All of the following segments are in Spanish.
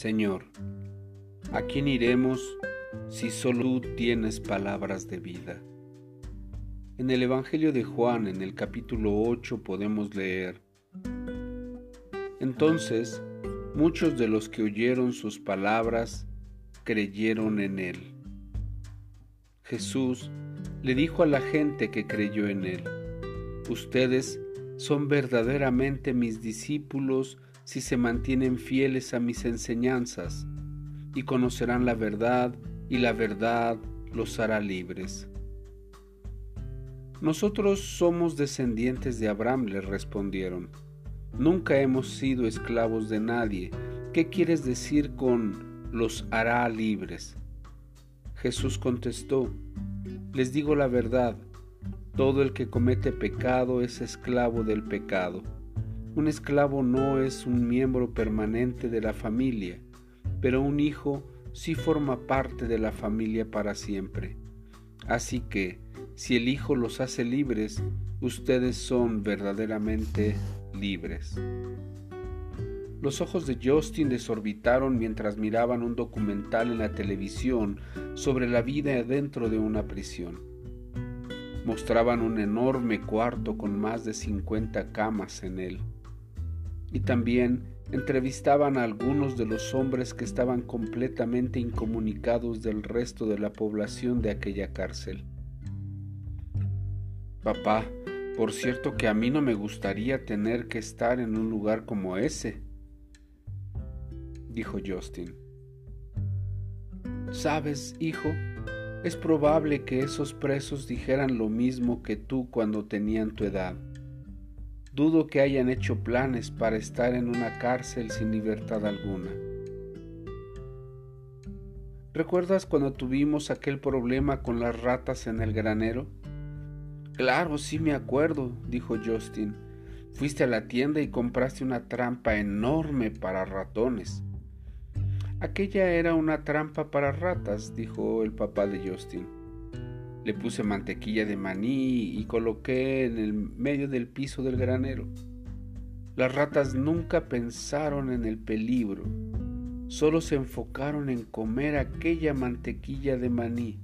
Señor, ¿a quién iremos si solo tú tienes palabras de vida? En el Evangelio de Juan, en el capítulo 8, podemos leer, Entonces, muchos de los que oyeron sus palabras creyeron en él. Jesús le dijo a la gente que creyó en él, Ustedes son verdaderamente mis discípulos si se mantienen fieles a mis enseñanzas, y conocerán la verdad, y la verdad los hará libres. Nosotros somos descendientes de Abraham, le respondieron. Nunca hemos sido esclavos de nadie. ¿Qué quieres decir con los hará libres? Jesús contestó, les digo la verdad, todo el que comete pecado es esclavo del pecado. Un esclavo no es un miembro permanente de la familia, pero un hijo sí forma parte de la familia para siempre. Así que, si el Hijo los hace libres, ustedes son verdaderamente libres. Los ojos de Justin desorbitaron mientras miraban un documental en la televisión sobre la vida dentro de una prisión. Mostraban un enorme cuarto con más de 50 camas en él. Y también entrevistaban a algunos de los hombres que estaban completamente incomunicados del resto de la población de aquella cárcel. Papá, por cierto que a mí no me gustaría tener que estar en un lugar como ese, dijo Justin. Sabes, hijo, es probable que esos presos dijeran lo mismo que tú cuando tenían tu edad. Dudo que hayan hecho planes para estar en una cárcel sin libertad alguna. ¿Recuerdas cuando tuvimos aquel problema con las ratas en el granero? Claro, sí me acuerdo, dijo Justin. Fuiste a la tienda y compraste una trampa enorme para ratones. Aquella era una trampa para ratas, dijo el papá de Justin. Le puse mantequilla de maní y coloqué en el medio del piso del granero. Las ratas nunca pensaron en el peligro, solo se enfocaron en comer aquella mantequilla de maní.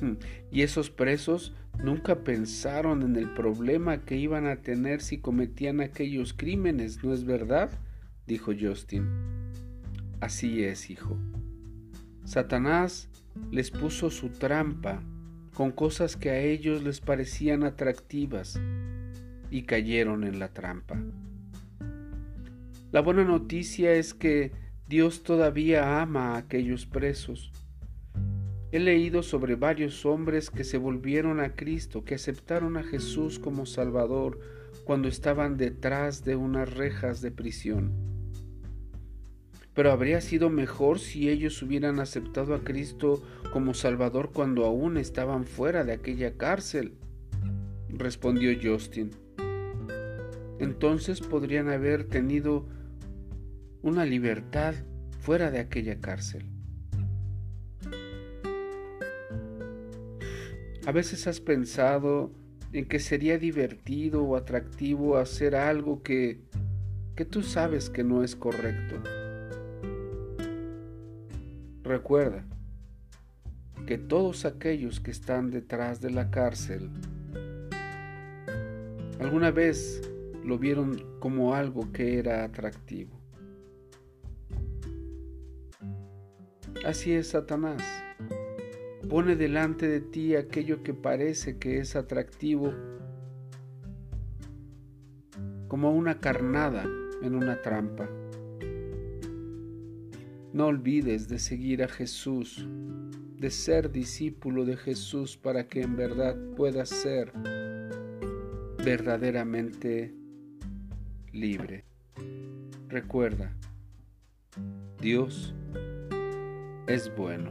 Hmm, y esos presos nunca pensaron en el problema que iban a tener si cometían aquellos crímenes, ¿no es verdad? dijo Justin. Así es, hijo. Satanás les puso su trampa con cosas que a ellos les parecían atractivas y cayeron en la trampa. La buena noticia es que Dios todavía ama a aquellos presos. He leído sobre varios hombres que se volvieron a Cristo, que aceptaron a Jesús como Salvador cuando estaban detrás de unas rejas de prisión pero habría sido mejor si ellos hubieran aceptado a Cristo como Salvador cuando aún estaban fuera de aquella cárcel, respondió Justin. Entonces podrían haber tenido una libertad fuera de aquella cárcel. A veces has pensado en que sería divertido o atractivo hacer algo que, que tú sabes que no es correcto. Recuerda que todos aquellos que están detrás de la cárcel alguna vez lo vieron como algo que era atractivo. Así es Satanás. Pone delante de ti aquello que parece que es atractivo como una carnada en una trampa. No olvides de seguir a Jesús, de ser discípulo de Jesús para que en verdad puedas ser verdaderamente libre. Recuerda, Dios es bueno.